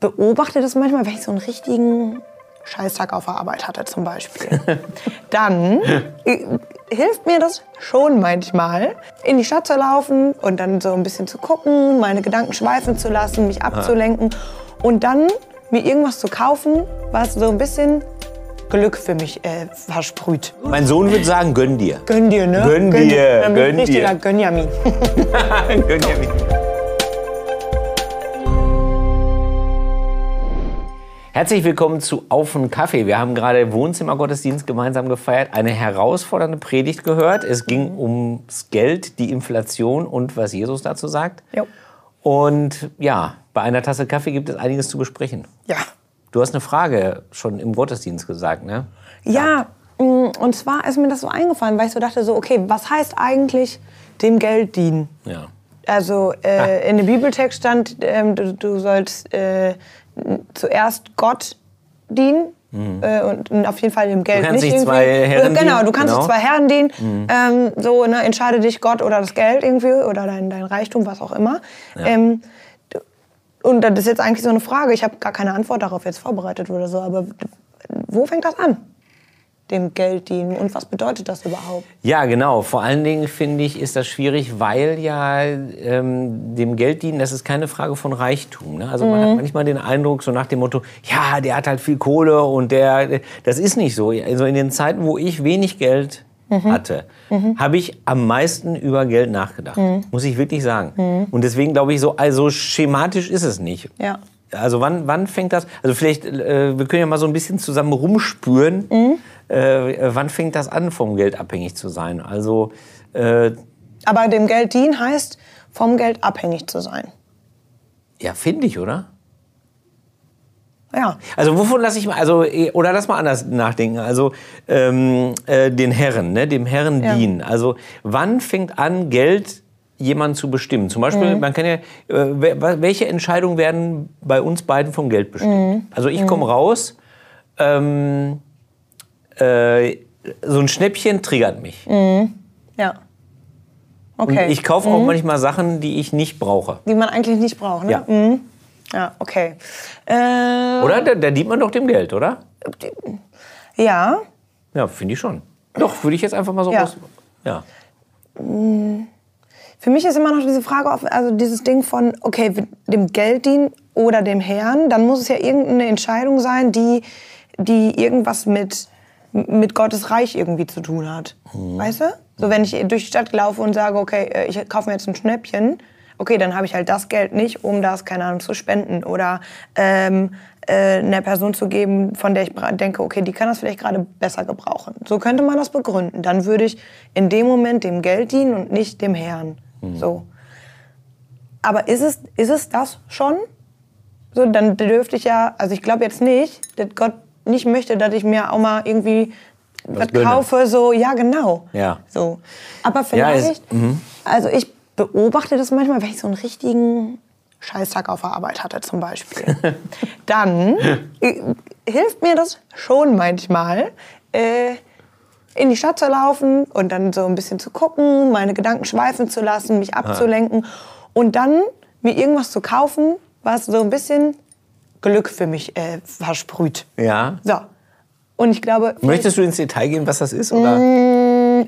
beobachte das manchmal, wenn ich so einen richtigen Scheißtag auf der Arbeit hatte zum Beispiel. dann äh, hilft mir das schon manchmal, in die Stadt zu laufen und dann so ein bisschen zu gucken, meine Gedanken schweifen zu lassen, mich abzulenken und dann mir irgendwas zu kaufen, was so ein bisschen Glück für mich äh, versprüht. Mein Sohn würde sagen, gönn dir. Gönn dir, ne? Gönn dir, bin ich gönn richtiger dir. Gönjamin. Herzlich willkommen zu Auf einen Kaffee. Wir haben gerade Wohnzimmergottesdienst gemeinsam gefeiert, eine herausfordernde Predigt gehört. Es ging ums Geld, die Inflation und was Jesus dazu sagt. Jo. Und ja, bei einer Tasse Kaffee gibt es einiges zu besprechen. Ja. Du hast eine Frage schon im Gottesdienst gesagt, ne? Ja, mh, und zwar ist mir das so eingefallen, weil ich so dachte, so, okay, was heißt eigentlich dem Geld dienen? Ja. Also äh, in dem Bibeltext stand, ähm, du, du sollst äh, zuerst Gott dienen. Äh, und auf jeden Fall dem Geld Mhm. kannst nicht nicht irgendwie. zwei Herren genau, dienen, du kannst genau. zwei Herren dienen. Ähm, so, ne, entscheide dich Gott oder das Geld irgendwie oder dein, dein Reichtum, was auch immer. Ähm, du- und das ist jetzt eigentlich so eine Frage. Ich habe gar keine Antwort darauf jetzt vorbereitet oder so. Aber wo fängt das an? Dem Geld dienen und was bedeutet das überhaupt? Ja, genau. Vor allen Dingen finde ich, ist das schwierig, weil ja ähm, dem Geld dienen, das ist keine Frage von Reichtum. Ne? Also man hat manchmal den Eindruck, so nach dem Motto, ja, der hat halt viel Kohle und der, das ist nicht so. Also in den Zeiten, wo ich wenig Geld hatte, habe ich am meisten über Geld nachgedacht. Muss ich wirklich sagen. Und deswegen glaube ich, so also schematisch ist es nicht. Ja. Also wann, wann fängt das? Also vielleicht, äh, wir können ja mal so ein bisschen zusammen rumspüren. Mhm. Äh, wann fängt das an, vom Geld abhängig zu sein? Also äh, Aber dem Geld dienen heißt, vom Geld abhängig zu sein. ja, finde ich, oder? Ja. Also wovon lasse ich mal, also eh, oder lass mal anders nachdenken. Also ähm, äh, den Herren, ne, dem Herren Ja. dienen. Also wann fängt an, Geld jemand zu bestimmen? Zum Beispiel, Mhm. man kann ja, äh, wel- welche Entscheidungen werden bei uns beiden vom Geld bestimmt? Mhm. Also ich komme raus, ähm, äh, so ein Schnäppchen triggert mich. Ja. Und Okay. ich kaufe auch manchmal Sachen, die ich nicht brauche. Die man eigentlich nicht braucht, ne? Ja. Mhm. Ja, okay. Äh, Oder? Da, da dient man doch dem Geld, oder? ja. Ja, finde ich schon. Doch, würde ich jetzt einfach mal so Ja. raus. Ja. Für mich ist immer noch diese Frage, offen, also dieses Ding von, okay, dem Geld dienen oder dem Herrn, dann muss es ja irgendeine Entscheidung sein, die, die irgendwas mit, mit Gottes Reich irgendwie zu tun hat. Weißt du? So, wenn ich durch die Stadt laufe und sage, okay, äh, ich kaufe mir jetzt ein Schnäppchen, okay, dann habe ich halt das Geld nicht, um das, keine Ahnung, zu spenden oder ähm, äh, einer Person zu geben, von der ich denke, okay, die kann das vielleicht gerade besser gebrauchen. So könnte man das begründen. Dann würde ich in dem Moment dem Geld dienen und nicht dem Herrn. So. Aber ist es, ist es das schon? So, dann dürfte ich ja, also ich glaube jetzt nicht, dass Gott nicht möchte, dass ich mir auch mal irgendwie was kaufe, so, ja, genau. Ja. So. Aber Ja, es- vielleicht, also ich beobachte das manchmal, wenn ich so einen richtigen Scheißtag auf der Arbeit hatte zum Beispiel. Dann äh, hilft mir das schon manchmal, äh, in die Stadt zu laufen und dann so ein bisschen zu gucken, meine Gedanken schweifen zu lassen, mich abzulenken und dann mir irgendwas zu kaufen, was so ein bisschen Glück für mich äh, versprüht. Ja. So. Und ich glaube, Möchtest du ins Detail gehen, was das ist? Oder?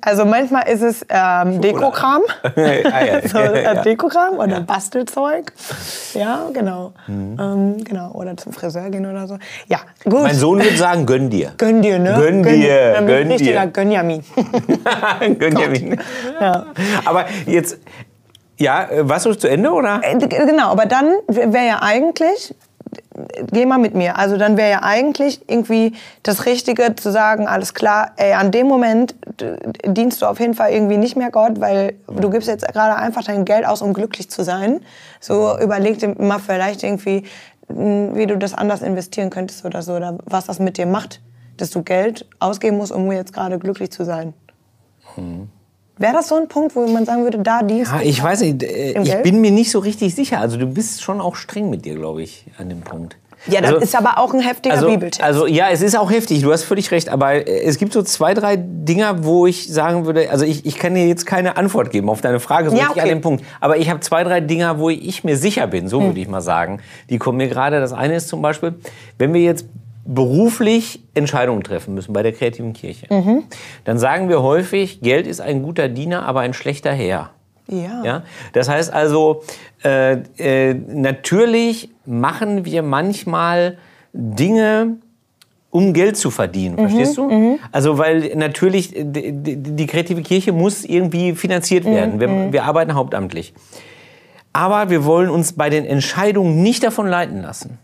Also manchmal ist es ähm, Dekokram. ja. so, äh, ja. Dekokram oder Bastelzeug. Ja, genau. Ähm, genau. Oder zum Friseur gehen oder so. Ja, gut. Mein Sohn würde sagen, gönn dir. Gönn dir, ne? Gönn dir, Dann bin ich gönn richtiger dir. Gönjamin. gönn dir. mich. ja. Aber jetzt, ja, äh, warst du zu Ende oder? Äh, Genau, aber dann wäre ja eigentlich, geh mal mit mir, also dann wäre ja eigentlich irgendwie das Richtige zu sagen, alles klar, ey, an dem Moment dienst du auf jeden Fall irgendwie nicht mehr Gott, weil du gibst jetzt gerade einfach dein Geld aus, um glücklich zu sein. So überleg dir mal vielleicht irgendwie, wie du das anders investieren könntest oder so, oder was das mit dir macht, dass du Geld ausgeben musst, um jetzt gerade glücklich zu sein. Wäre das so ein Punkt, wo man sagen würde, da dienst Ja, ich weiß nicht, äh, ich Geld? bin mir nicht so richtig sicher. Also du bist schon auch streng mit dir, glaube ich, an dem Punkt. Ja, das Also- ist aber auch ein heftiger also, Bibeltext. Also ja, es ist auch heftig, du hast völlig recht, aber äh, es gibt so zwei, drei Dinger, wo ich sagen würde, also ich, ich kann dir jetzt keine Antwort geben auf deine Frage, so Ja, okay. an dem Punkt. Aber ich habe zwei, drei Dinger, wo ich mir sicher bin, so Hm. würde ich mal sagen. Die kommen mir gerade. Das eine ist zum Beispiel, wenn wir jetzt beruflich Entscheidungen treffen müssen bei der kreativen Kirche, Mhm. dann sagen wir häufig, Geld ist ein guter Diener, aber ein schlechter Herr. ja. Ja? Das heißt also, äh, äh, natürlich machen wir manchmal Dinge, um Geld zu verdienen, verstehst du? Also weil natürlich äh, die, die, die kreative Kirche muss irgendwie finanziert werden. Wir, wir arbeiten hauptamtlich. Aber wir wollen uns bei den Entscheidungen nicht davon leiten lassen.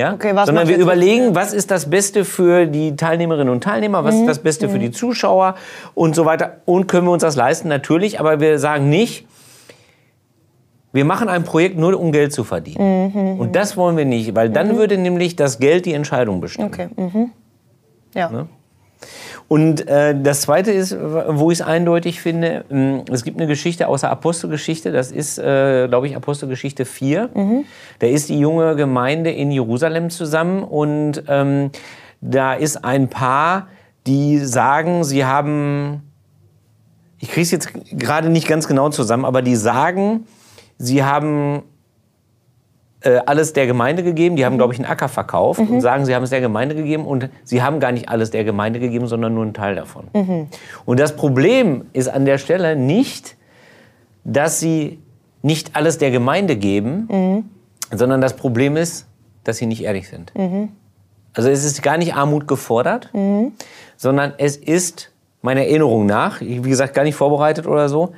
Ja? Okay, Sondern wir überlegen, was ist das Beste für die Teilnehmerinnen und Teilnehmer, was ist das Beste für die Zuschauer und so weiter. Und können wir uns das leisten? Natürlich, aber wir sagen nicht, wir machen ein Projekt nur, um Geld zu verdienen. Und das wollen wir nicht, weil dann würde nämlich das Geld die Entscheidung bestimmen. Okay. Mhm. Ja. Ne? Und äh, das Zweite ist, wo ich es eindeutig finde, mh, es gibt eine Geschichte aus der Apostelgeschichte, das ist, äh, glaube ich, Apostelgeschichte 4. Da ist die junge Gemeinde in Jerusalem zusammen und ähm, da ist ein Paar, die sagen, sie haben, ich kriege es jetzt gerade nicht ganz genau zusammen, aber die sagen, sie haben äh, alles der Gemeinde gegeben. Die haben, glaube ich, einen Acker verkauft und sagen, sie haben es der Gemeinde gegeben und sie haben gar nicht alles der Gemeinde gegeben, sondern nur einen Teil davon. Und das Problem ist an der Stelle nicht, dass sie nicht alles der Gemeinde geben, sondern das Problem ist, dass sie nicht ehrlich sind. Also es ist gar nicht Armut gefordert, sondern es ist meiner Erinnerung nach, wie gesagt, gar nicht vorbereitet oder so,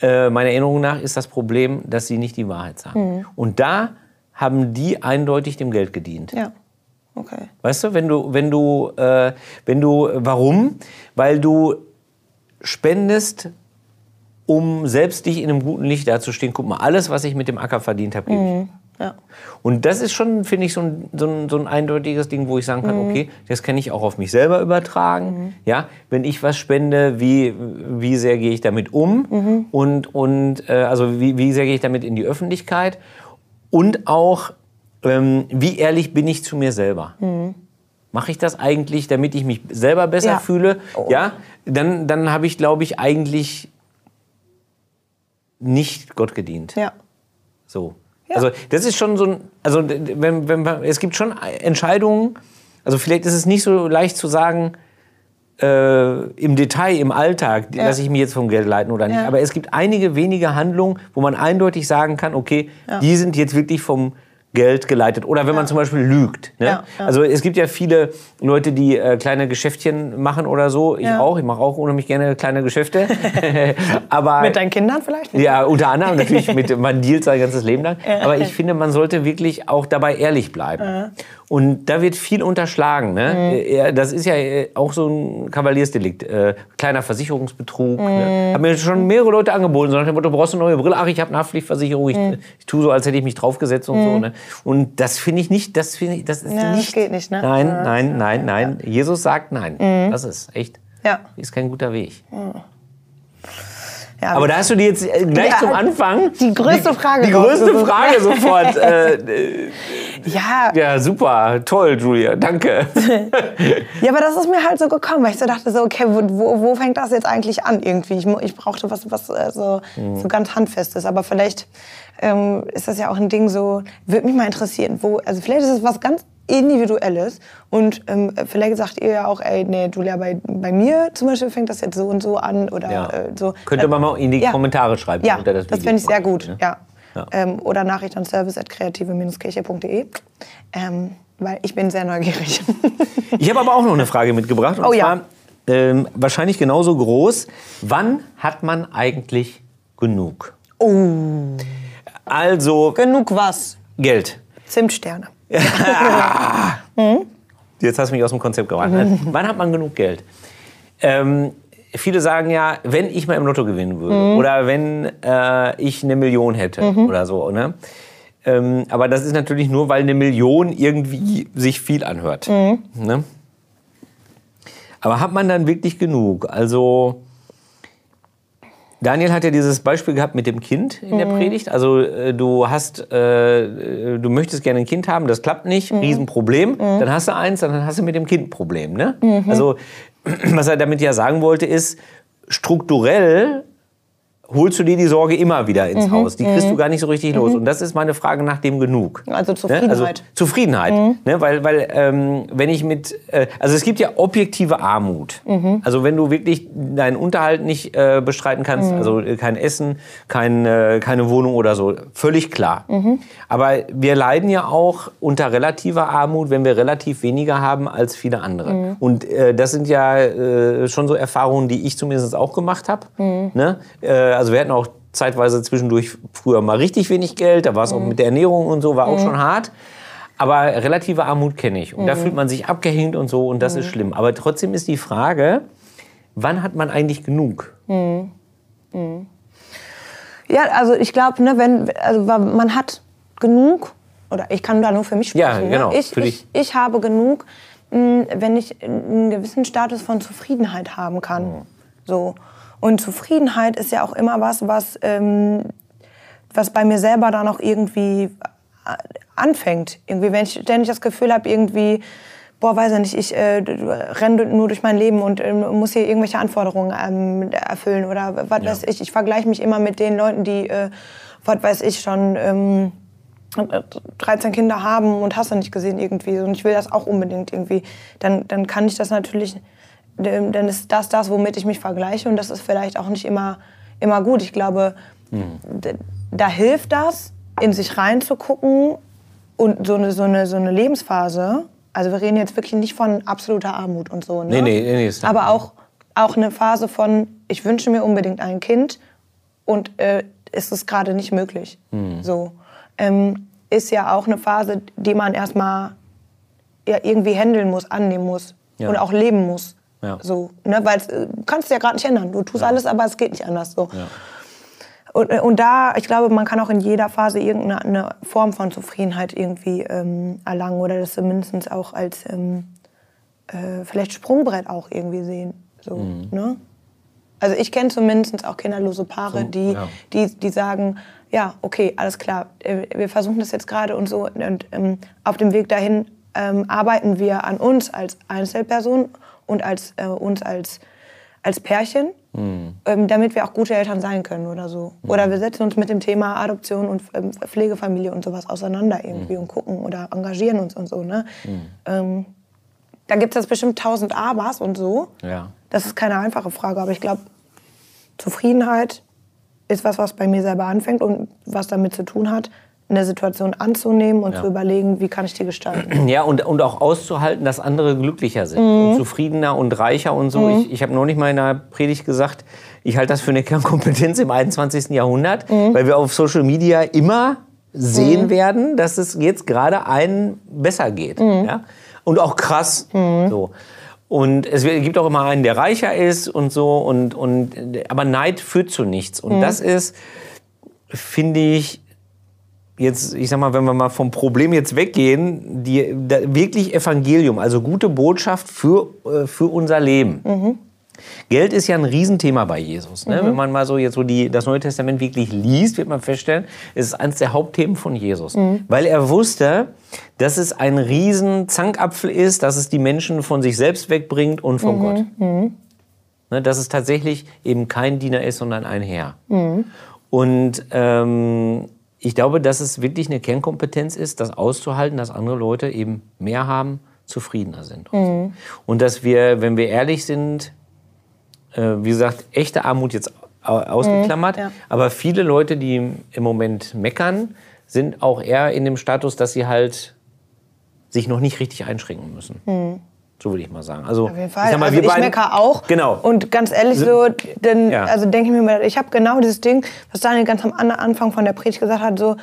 äh, meiner Erinnerung nach ist das Problem, dass sie nicht die Wahrheit sagen. Und da haben die eindeutig dem Geld gedient. Ja. Okay. Weißt du, wenn du, wenn du, äh, wenn du, warum? Weil du spendest, um selbst dich in einem guten Licht dazustehen. Guck mal, alles, was ich mit dem Acker verdient habe, gebe ich. Ja. Und das ist schon, finde ich, so ein, so, ein, so ein eindeutiges Ding, wo ich sagen kann, okay, das kann ich auch auf mich selber übertragen. Ja, wenn ich was spende, wie, wie sehr gehe ich damit um? Und, und äh, also wie, wie sehr gehe ich damit in die Öffentlichkeit? Und auch, ähm, wie ehrlich bin ich zu mir selber? Mache ich das eigentlich, damit ich mich selber besser Ja. fühle? Ja, dann, dann habe ich, glaube ich, eigentlich nicht Gott gedient. Ja. So. Also das ist schon so ein, also wenn, wenn, es gibt schon Entscheidungen, also vielleicht ist es nicht so leicht zu sagen, äh, im Detail, im Alltag, Ja. lasse ich mich jetzt vom Geld leiten oder nicht. Ja. Aber es gibt einige wenige Handlungen, wo man eindeutig sagen kann, okay, die sind jetzt wirklich vom Geld geleitet. Oder wenn man zum Beispiel lügt. Ne? Ja, ja. Also es gibt ja viele Leute, die äh, kleine Geschäftchen machen oder so. Ich Ja. auch. Ich mache auch unheimlich gerne kleine Geschäfte. Aber Mit deinen Kindern vielleicht? ja, unter anderem natürlich mit, man dealt sein ganzes Leben lang. Aber ich finde, man sollte wirklich auch dabei ehrlich bleiben. Und da wird viel unterschlagen. Ne? Äh, Das ist ja äh, auch so ein Kavaliersdelikt. Äh, kleiner Versicherungsbetrug. Ne? Haben mir schon mehrere Leute angeboten, so nach dem Motto, brauchst du eine neue Brille? Ach, ich habe eine Haftpflichtversicherung. Ich, ich tue so, als hätte ich mich draufgesetzt und so. Ne? Und das finde ich nicht, das finde ich, das ist Ja, das nicht. geht nicht, ne? Nein, Ja. nein, nein, nein. Jesus sagt nein. Das ist echt, Ja. ist kein guter Weg. Ja Aber da hast du dir jetzt äh, gleich Ja, zum Anfang die größte Frage Die größte rausgesucht. Frage sofort. Äh, ja, ja, super, toll, Julia, danke. Ja, aber das ist mir halt so gekommen, weil ich so dachte, so, okay, wo, wo, fängt das jetzt eigentlich an irgendwie? Ich, ich brauchte was, was äh, so, Mhm. so ganz Handfestes. Aber vielleicht ähm, ist das ja auch ein Ding so, würde mich mal interessieren, wo, also vielleicht ist es was ganz Individuelles und ähm, vielleicht sagt ihr ja auch, ey, nee, Julia, bei, bei mir zum Beispiel fängt das jetzt so und so an oder Ja. äh, so. Könnte man mal in die Ja. Kommentare schreiben Ja, unter das, das Video. fände ich sehr gut, Ne? ja. Ja. Ähm, oder Nachricht an service.kreative-kirche.de, ähm, weil ich bin sehr neugierig. Ich habe aber auch noch eine Frage mitgebracht. Und Oh ja. zwar ähm, wahrscheinlich genauso groß. Wann hat man eigentlich genug? oh. Also Genug was? Geld. Zimtsterne. Jetzt hast du mich aus dem Konzept gebracht. Also, Wann hat man genug Geld? Ähm, viele sagen ja, wenn ich mal im Lotto gewinnen würde oder wenn äh, ich eine Million hätte oder so. Ne? Ähm, aber das ist natürlich nur, weil eine Million irgendwie sich viel anhört. Ne? Aber hat man dann wirklich genug? Also Daniel hat ja dieses Beispiel gehabt mit dem Kind in der Predigt. Also äh, du hast, äh, du möchtest gerne ein Kind haben, das klappt nicht, Riesenproblem. Dann hast du eins, dann hast du mit dem Kind ein Problem. Ne? Also was er damit ja sagen wollte, ist strukturell holst du dir die Sorge immer wieder ins Haus. Die kriegst du gar nicht so richtig los. Und das ist meine Frage nach dem Genug. Also Ne? Zufriedenheit. Also Zufriedenheit. Ne? Weil, weil ähm, wenn ich mit, äh, also es gibt ja objektive Armut. Also wenn du wirklich deinen Unterhalt nicht äh, bestreiten kannst, also äh, kein Essen, kein, äh, keine Wohnung oder so, völlig klar. Aber wir leiden ja auch unter relativer Armut, wenn wir relativ weniger haben als viele andere. Und äh, das sind ja schon so Erfahrungen, die ich zumindest auch gemacht habe. Ne? Also wir hatten auch zeitweise zwischendurch früher mal richtig wenig Geld, da war es auch mit der Ernährung und so, war auch schon hart. Aber relative Armut kenne ich. Und da fühlt man sich abgehängt und so und das ist schlimm. Aber trotzdem ist die Frage, wann hat man eigentlich genug? Ja, also ich glaube, ne, wenn also man hat genug oder ich kann da nur für mich sprechen. Ja, genau, Ne? Ich, für dich. ich, ich habe genug, wenn ich einen gewissen Status von Zufriedenheit haben kann. So und Zufriedenheit ist ja auch immer was, was ähm, was bei mir selber dann auch irgendwie äh, anfängt. Irgendwie, wenn ich ständig das Gefühl habe, irgendwie, boah, weiß ich nicht, ich äh, renne nur durch mein Leben und ähm, muss hier irgendwelche Anforderungen ähm, erfüllen oder was weiß ich. Ich vergleiche mich immer mit den Leuten, die, äh, was weiß ich, schon ähm, 13 Kinder haben und hast du nicht gesehen irgendwie. Und ich will das auch unbedingt irgendwie. Dann, dann kann ich das natürlich, dann ist das das, womit ich mich vergleiche und das ist vielleicht auch nicht immer, immer gut. Ich glaube, d- da hilft das, in sich reinzugucken und so eine, so eine, so eine Lebensphase. Also wir reden jetzt wirklich nicht von absoluter Armut und so. Ne? Nee, nee, nee, nee, Aber auch, auch eine Phase von, ich wünsche mir unbedingt ein Kind und äh, ist es gerade nicht möglich. Hm. So. Ähm, ist ja auch eine Phase, die man erstmal ja, irgendwie handeln muss, annehmen muss Ja. und auch leben muss. Ja. So, ne? Weil äh, du kannst ja gerade nicht ändern. Du tust alles, aber es geht nicht anders. So. Ja. Und, äh, und da, ich glaube, man kann auch in jeder Phase irgendeine eine Form von Zufriedenheit irgendwie ähm, erlangen oder das zumindest auch als ähm, äh, vielleicht Sprungbrett auch irgendwie sehen. So, Mhm. ne? Also ich kenne zumindest auch kinderlose Paare, So, die, ja. die, die sagen, ja, okay, alles klar, äh, wir versuchen das jetzt gerade und so. Und ähm, auf dem Weg dahin ähm, arbeiten wir an uns als Einzelperson und als, äh, uns als, als Pärchen, ähm, damit wir auch gute Eltern sein können oder so. Oder wir setzen uns mit dem Thema Adoption und ähm, Pflegefamilie und sowas auseinander irgendwie und gucken oder engagieren uns und so. Ne? Ähm, da gibt es bestimmt tausend Abers und so. Ja. Das ist keine einfache Frage, aber ich glaube, Zufriedenheit ist was, was bei mir selber anfängt und was damit zu tun hat, eine Situation anzunehmen und Ja. zu überlegen, wie kann ich die gestalten. Ja, und, und auch auszuhalten, dass andere glücklicher sind Mhm. und zufriedener und reicher und so. Ich, ich habe noch nicht mal in einer Predigt gesagt, ich halte das für eine Kernkompetenz im 21. Jahrhundert, Mhm. weil wir auf Social Media immer sehen werden, dass es jetzt gerade einen besser geht. Mhm. Ja? Und auch krass. So. Und es gibt auch immer einen, der reicher ist und so. Und, und, aber Neid führt zu nichts. Mhm. Und das ist, finde ich, jetzt, ich sag mal, wenn wir mal vom Problem jetzt weggehen, die, da, wirklich Evangelium, also gute Botschaft für, äh, für unser Leben. Geld ist ja ein Riesenthema bei Jesus. Ne? Wenn man mal so jetzt so die, das Neue Testament wirklich liest, wird man feststellen, es ist eines der Hauptthemen von Jesus. Weil er wusste, dass es ein riesen Zankapfel ist, dass es die Menschen von sich selbst wegbringt und von Gott. Ne? Dass es tatsächlich eben kein Diener ist, sondern ein Herr. Und ähm, ich glaube, dass es wirklich eine Kernkompetenz ist, das auszuhalten, dass andere Leute eben mehr haben, zufriedener sind. Und dass wir, wenn wir ehrlich sind, äh, wie gesagt, echte Armut jetzt au- ausgeklammert, ja. aber viele Leute, die im Moment meckern, sind auch eher in dem Status, dass sie halt sich noch nicht richtig einschränken müssen. So würde ich mal sagen. Also, Auf jeden Fall. sag mal, also ich beiden- meckere auch. Genau. Und ganz ehrlich so, denn, Ja. also denke ich mir mal, ich habe genau dieses Ding, was Daniel ganz am An- Anfang von der Predigt gesagt hat, so,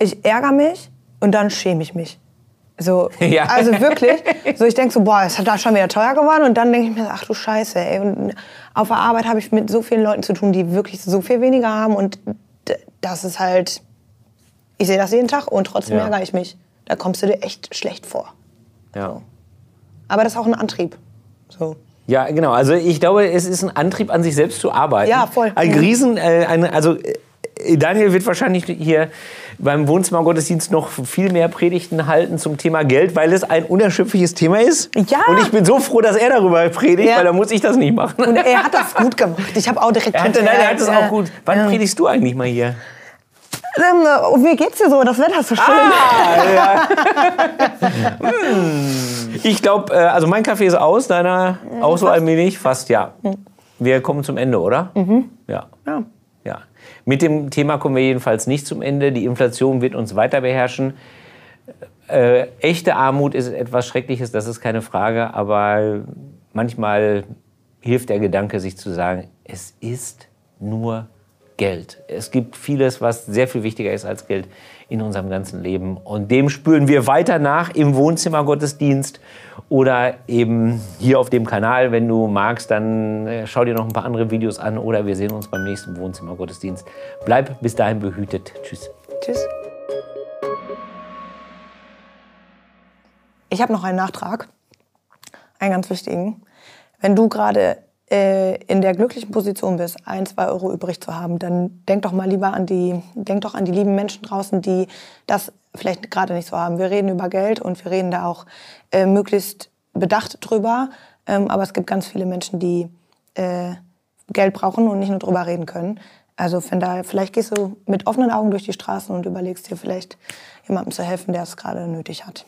ich ärgere mich und dann schäme ich mich. So, Ja. also wirklich. So, ich denke so, boah, es hat da schon wieder teuer geworden. Und dann denke ich mir, ach du Scheiße, ey. Und auf der Arbeit habe ich mit so vielen Leuten zu tun, die wirklich so viel weniger haben. Und das ist halt, ich sehe das jeden Tag und trotzdem Ja. ärgere ich mich. Da kommst du dir echt schlecht vor. ja. Aber das ist auch ein Antrieb. So. Ja, genau. Also ich glaube, es ist ein Antrieb an sich selbst zu arbeiten. Ja, voll. Ein. Riesen, äh, eine, also äh, Daniel wird wahrscheinlich hier beim Wohnzimmergottesdienst noch viel mehr Predigten halten zum Thema Geld, weil es ein unerschöpfliches Thema ist. Ja. Und ich bin so froh, dass er darüber predigt, Ja. weil dann muss ich das nicht machen. Und er hat das gut gemacht. Ich habe auch direkt Er hatte, nein, er hat es ja. auch gut. Wann predigst du eigentlich mal hier? Ähm, Und wie geht's dir so? Das Wetter ist so schön. Ah, Ich glaube, äh, also mein Kaffee ist aus, deiner auch so allmählich? Fast, ja. Wir kommen zum Ende, oder? Ja. Ja. ja. Mit dem Thema kommen wir jedenfalls nicht zum Ende. Die Inflation wird uns weiter beherrschen. Äh, echte Armut ist etwas Schreckliches, das ist keine Frage. Aber manchmal hilft der Gedanke, sich zu sagen, es ist nur Geld. Es gibt vieles, was sehr viel wichtiger ist als Geld in unserem ganzen Leben. Und dem spüren wir weiter nach im Wohnzimmergottesdienst oder eben hier auf dem Kanal. Wenn du magst, dann äh, schau dir noch ein paar andere Videos an oder wir sehen uns beim nächsten Wohnzimmergottesdienst. Bleib bis dahin behütet. Tschüss. Tschüss. Ich habe noch einen Nachtrag, einen ganz wichtigen. Wenn du gerade in der glücklichen Position bist, ein, zwei Euro übrig zu haben, dann denk doch mal lieber an die, denk doch an die lieben Menschen draußen, die das vielleicht gerade nicht so haben. Wir reden über Geld und wir reden da auch äh, möglichst bedacht drüber. Ähm, aber es gibt ganz viele Menschen, die äh, Geld brauchen und nicht nur drüber reden können. Also von daher, vielleicht gehst du mit offenen Augen durch die Straßen und überlegst dir vielleicht jemandem zu helfen, der es gerade nötig hat.